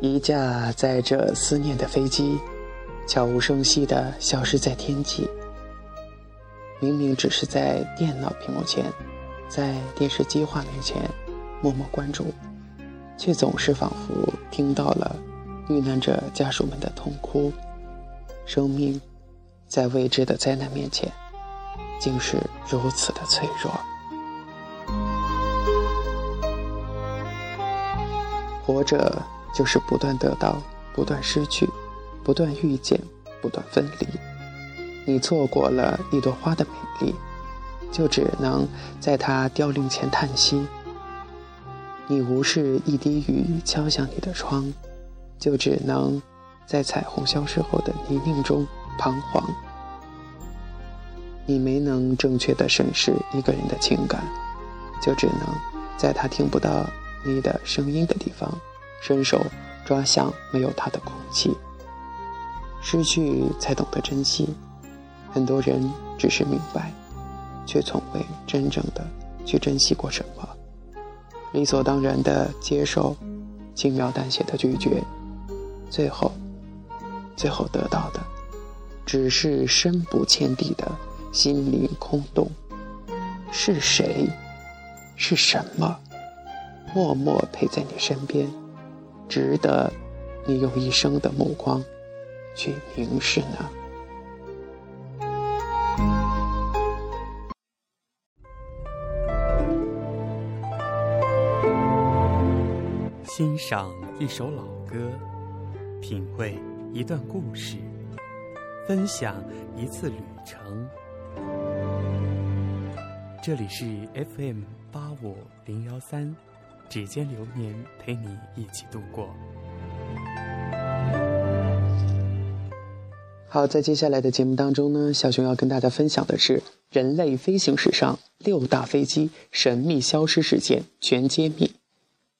一架载着思念的飞机，悄无声息地消失在天际。明明只是在电脑屏幕前，在电视机画面前默默关注，却总是仿佛听到了遇难者家属们的痛哭。生命在未知的灾难面前，竟是如此的脆弱。活着就是不断得到，不断失去，不断遇见，不断分离。你错过了一朵花的美丽，就只能在它凋零前叹息；你无视一滴雨敲响你的窗，就只能在彩虹消失后的泥泞中彷徨；你没能正确的审视一个人的情感，就只能在他听不到你的声音的地方，伸手抓向没有他的空气。失去才懂得珍惜。很多人只是明白，却从未真正的去珍惜过什么。理所当然的接受，轻描淡写的拒绝，最后，最后得到的，只是深不见底的心灵空洞。是谁？是什么？默默陪在你身边，值得你用一生的目光去凝视呢？欣赏一首老歌，品味一段故事，分享一次旅程。这里是 FM 八五零幺三，指尖流年陪你一起度过。好，在接下来的节目当中呢，小熊要跟大家分享的是人类飞行史上六大飞机神秘消失事件全揭秘。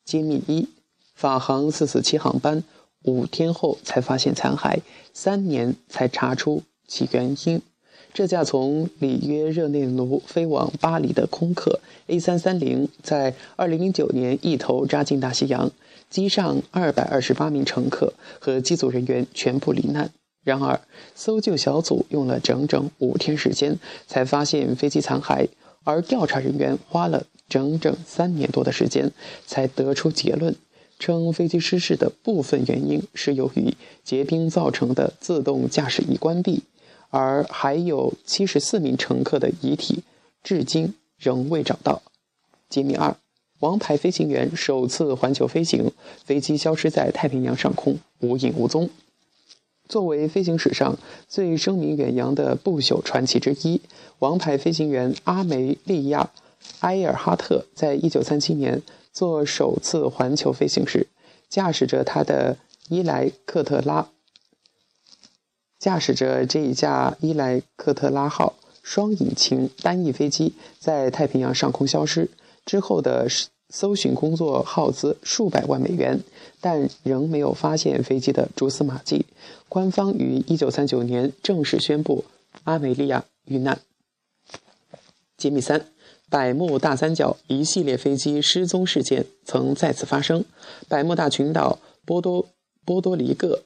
揭秘一。法航四四七航班五天后才发现残骸，三年才查出其原因。这架从里约热内卢飞往巴黎的空客 A 三三零，在二零零九年一头扎进大西洋，机上二百二十八名乘客和机组人员全部罹难。然而，搜救小组用了整整五天时间才发现飞机残骸，而调查人员花了整整三年多的时间才得出结论。称飞机失事的部分原因是由于结冰造成的自动驾驶仪关闭，而还有七十四名乘客的遗体至今仍未找到。揭秘二：王牌飞行员首次环球飞行，飞机消失在太平洋上空，无影无踪。作为飞行史上最声名远扬的不朽传奇之一，王牌飞行员阿梅利亚·埃尔哈特在一九三七年。做首次环球飞行时，驾驶着他的伊莱克特拉，驾驶着这一架伊莱克特拉号双引擎单翼飞机在太平洋上空消失之后的搜寻工作耗资数百万美元，但仍没有发现飞机的蛛丝马迹。官方于1939年正式宣布阿梅利亚遇难。揭秘三。百慕大三角一系列飞机失踪事件曾再次发生，百慕大群岛、波多波多黎各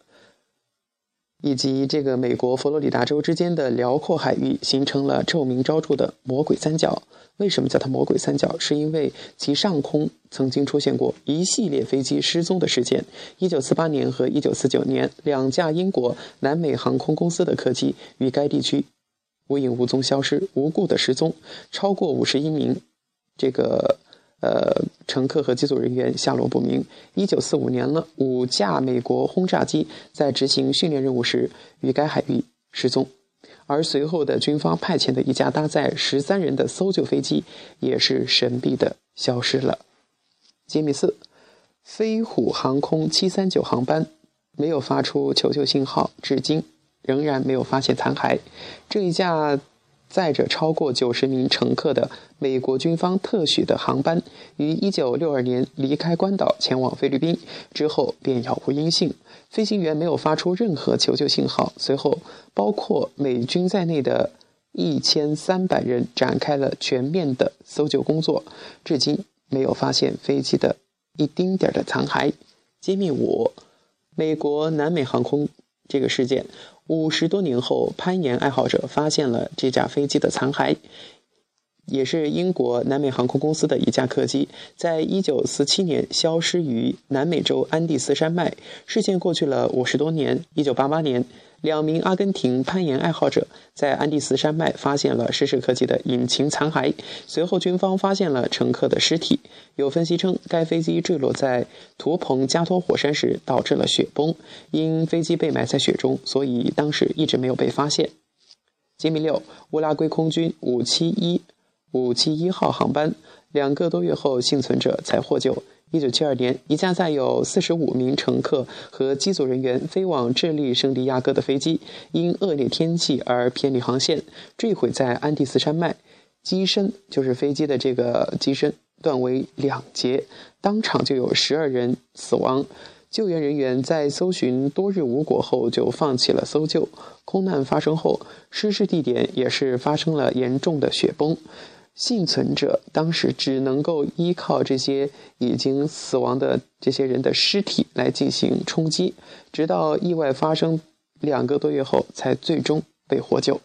以及这个美国佛罗里达州之间的辽阔海域形成了臭名昭著的“魔鬼三角”。为什么叫它“魔鬼三角”？是因为其上空曾经出现过一系列飞机失踪的事件。1948年和1949年，两架英国南美航空公司的客机与该地区。无影无踪消失，无故的失踪，超过五十一名这个呃乘客和机组人员下落不明。一九四五年了，五架美国轰炸机在执行训练任务时于该海域失踪，而随后的军方派遣的一架搭载十三人的搜救飞机也是神秘的消失了。揭秘四：飞虎航空七三九航班没有发出求救信号，至今。仍然没有发现残骸。这一架载着超过九十名乘客的美国军方特许的航班，于一九六二年离开关岛前往菲律宾之后便杳无音信，飞行员没有发出任何求救信号。随后，包括美军在内的一千三百人展开了全面的搜救工作，至今没有发现飞机的一丁点的残骸。揭秘五。美国南美航空这个事件，五十多年后，攀岩爱好者发现了这架飞机的残骸。也是英国南美航空公司的一架客机，在一九四七年消失于南美洲安第斯山脉。事件过去了五十多年，一九八八年，两名阿根廷攀岩爱好者在安第斯山脉发现了失事客机的引擎残骸。随后，军方发现了乘客的尸体。有分析称，该飞机坠落在图彭加托火山时导致了雪崩，因飞机被埋在雪中，所以当时一直没有被发现。吉米六，乌拉圭空军五七一。五七一号航班两个多月后，幸存者才获救。一九七二年，一架载有四十五名乘客和机组人员飞往智利圣地亚哥的飞机，因恶劣天气而偏离航线，坠毁在安第斯山脉。机身就是飞机的这个机身断为两截，当场就有十二人死亡。救援人员在搜寻多日无果后，就放弃了搜救。空难发生后，失事地点也是发生了严重的雪崩。幸存者当时只能够依靠这些已经死亡的这些人的尸体来进行冲击，直到意外发生两个多月后，才最终被获救。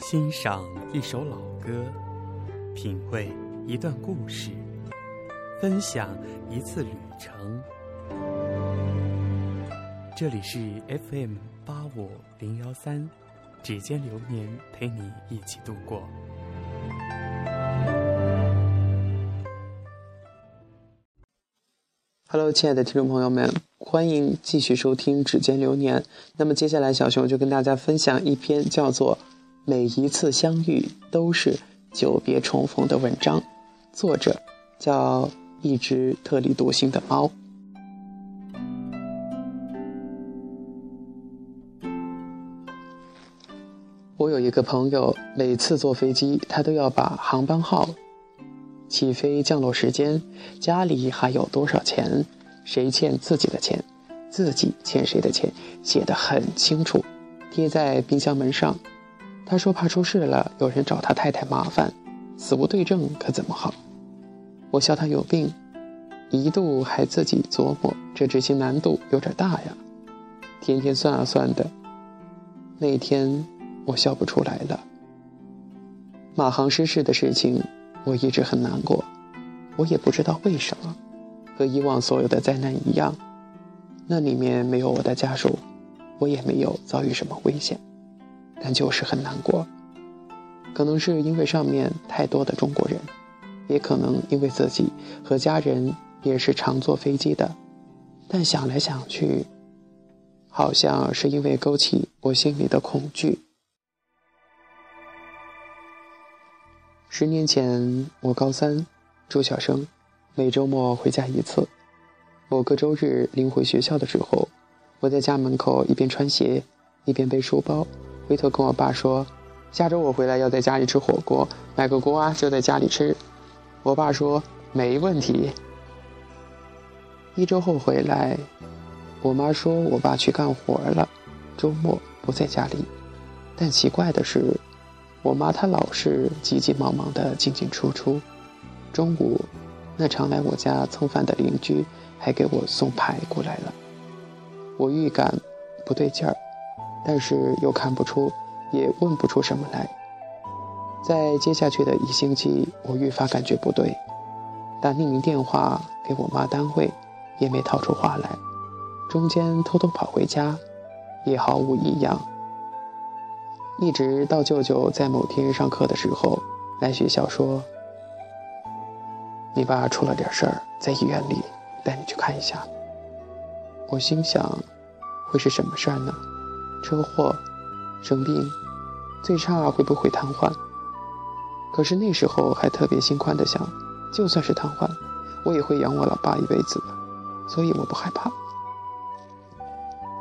欣赏一首老歌，品味一段故事，分享一次旅程。这里是 FM。八五零幺三，指尖流年陪你一起度过。Hello，亲爱的听众朋友们，欢迎继续收听《指尖流年》。那么接下来，小熊就跟大家分享一篇叫做《每一次相遇都是久别重逢》的文章，作者叫一只特立独行的猫。我有一个朋友，每次坐飞机，他都要把航班号、起飞降落时间、家里还有多少钱、谁欠自己的钱、自己欠谁的钱写得很清楚，贴在冰箱门上。他说怕出事了，有人找他太太麻烦，死无对证可怎么好？我笑他有病，一度还自己琢磨，这执行难度有点大呀，天天算啊算的。那天。我笑不出来了。马航失事的事情，我一直很难过。我也不知道为什么，和以往所有的灾难一样，那里面没有我的家属，我也没有遭遇什么危险，但就是很难过。可能是因为上面太多的中国人，也可能因为自己和家人也是常坐飞机的。但想来想去，好像是因为勾起我心里的恐惧。十年前，我高三，住校生，每周末回家一次。某个周日临回学校的时候，我在家门口一边穿鞋，一边背书包，回头跟我爸说：“下周我回来要在家里吃火锅，买个锅啊，就在家里吃。”我爸说：“没问题。”一周后回来，我妈说我爸去干活了，周末不在家里。但奇怪的是。我妈她老是急急忙忙的进进出出，中午，那常来我家蹭饭的邻居还给我送排骨来了。我预感不对劲儿，但是又看不出，也问不出什么来。在接下去的一星期，我愈发感觉不对，打匿名电话给我妈单位，也没套出话来，中间偷偷跑回家，也毫无异样。一直到舅舅在某天上课的时候来学校说：“你爸出了点事儿，在医院里，带你去看一下。”我心想，会是什么事儿呢？车祸、生病，最差会不会瘫痪？可是那时候还特别心宽的想，就算是瘫痪，我也会养我老爸一辈子的，所以我不害怕。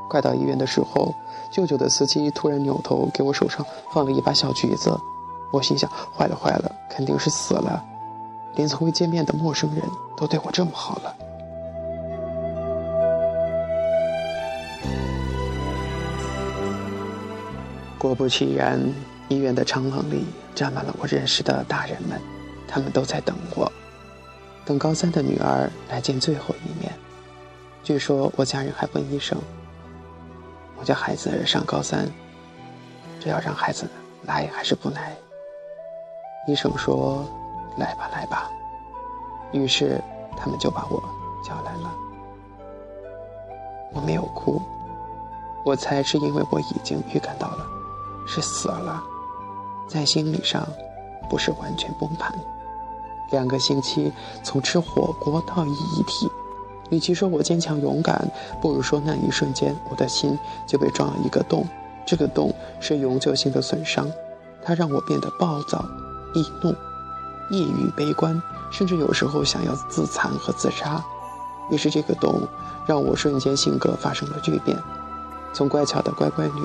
快到医院的时候，舅舅的司机突然扭头给我手上放了一把小橘子，我心想：坏了坏了，肯定是死了。连从未见面的陌生人都对我这么好了。果不其然，医院的长廊里站满了我认识的大人们，他们都在等我。等高三的女儿来见最后一面。据说我家人还问医生：“我家孩子上高三，这要让孩子来还是不来？”医生说：“来吧，来吧。”于是他们就把我叫来了。我没有哭，我猜是因为我已经预感到了，是死了，在心理上不是完全崩盘。两个星期从吃火锅到遗体，与其说我坚强勇敢，不如说那一瞬间我的心就被撞了一个洞，这个洞是永久性的损伤，它让我变得暴躁。易怒、抑郁、悲观，甚至有时候想要自残和自杀。也是这个洞，让我瞬间性格发生了巨变，从乖巧的乖乖女，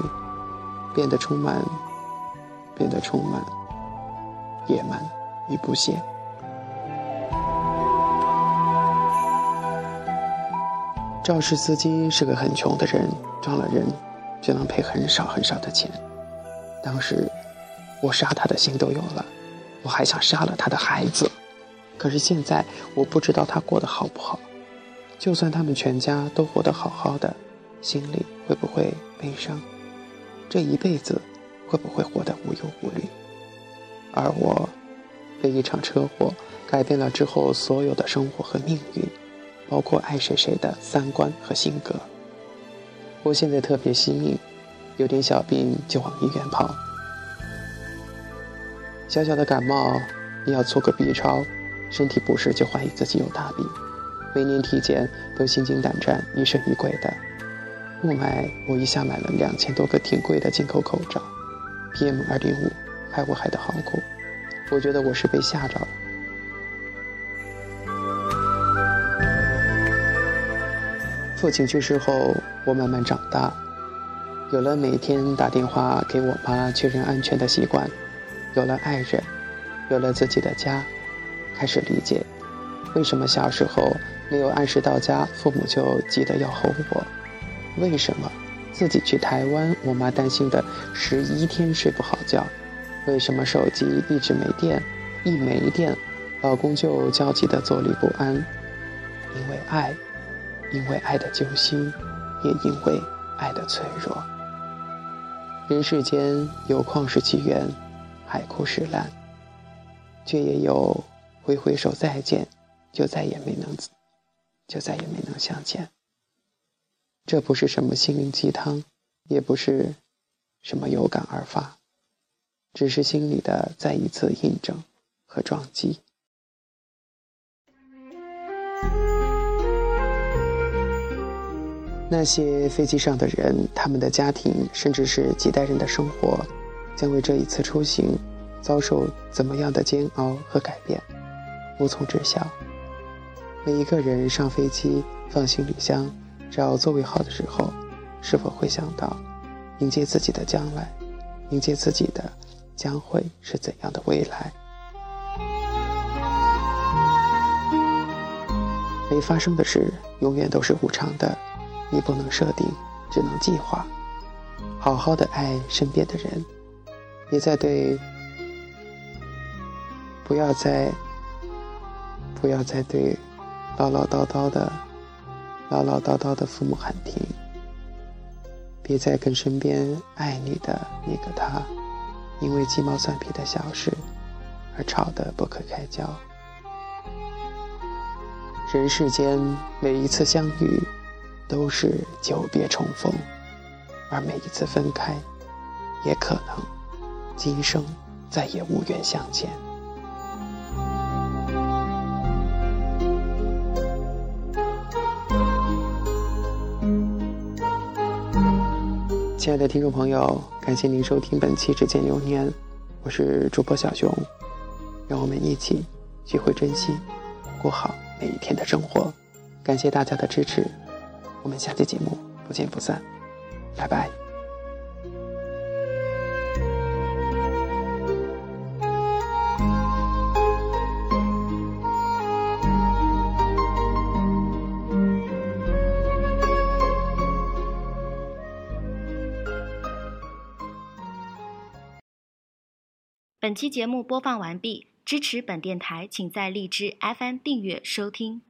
变得充满，变得充满野蛮与不屑。肇事司机是个很穷的人，撞了人就能赔很少很少的钱。当时我杀他的心都有了。我还想杀了他的孩子，可是现在我不知道他过得好不好。就算他们全家都活得好好的，心里会不会悲伤？这一辈子会不会活得无忧无虑？而我，被一场车祸改变了之后所有的生活和命运，包括爱谁谁的三观和性格。我现在特别惜命，有点小病就往医院跑。小小的感冒，你要做个 B 超，身体不适就怀疑自己有大病，每年体检都心惊胆战、疑神疑鬼的。雾霾，我一下买了两千多个挺贵的进口口罩，PM 二点五害我害得好苦，我觉得我是被吓着了。父亲去世后，我慢慢长大，有了每天打电话给我妈确认安全的习惯。有了爱人，有了自己的家，开始理解为什么小时候没有按时到家，父母就急得要吼我；为什么自己去台湾，我妈担心的十一天睡不好觉；为什么手机一直没电，一没电，老公就焦急的坐立不安。因为爱，因为爱的揪心，也因为爱的脆弱。人世间有旷世奇缘。海枯石烂，却也有挥挥手再见，就再也没能，就再也没能相见。这不是什么心灵鸡汤，也不是什么有感而发，只是心里的再一次印证和撞击。那些飞机上的人，他们的家庭，甚至是几代人的生活。将为这一次出行遭受怎么样的煎熬和改变，无从知晓。每一个人上飞机放行李箱、找座位号的时候，是否会想到迎接自己的将来，迎接自己的将会是怎样的未来？没发生的事永远都是无常的，你不能设定，只能计划。好好的爱身边的人。别再对，不要再，不要再对唠唠叨叨的、唠唠叨叨的父母喊停。别再跟身边爱你的那个他，因为鸡毛蒜皮的小事而吵得不可开交。人世间每一次相遇，都是久别重逢，而每一次分开，也可能。今生再也无缘相见。亲爱的听众朋友，感谢您收听本期《指尖流年》，我是主播小熊，让我们一起学会珍惜，过好每一天的生活。感谢大家的支持，我们下期节目不见不散，拜拜。本期节目播放完毕，支持本电台，请在荔枝 FM 订阅收听。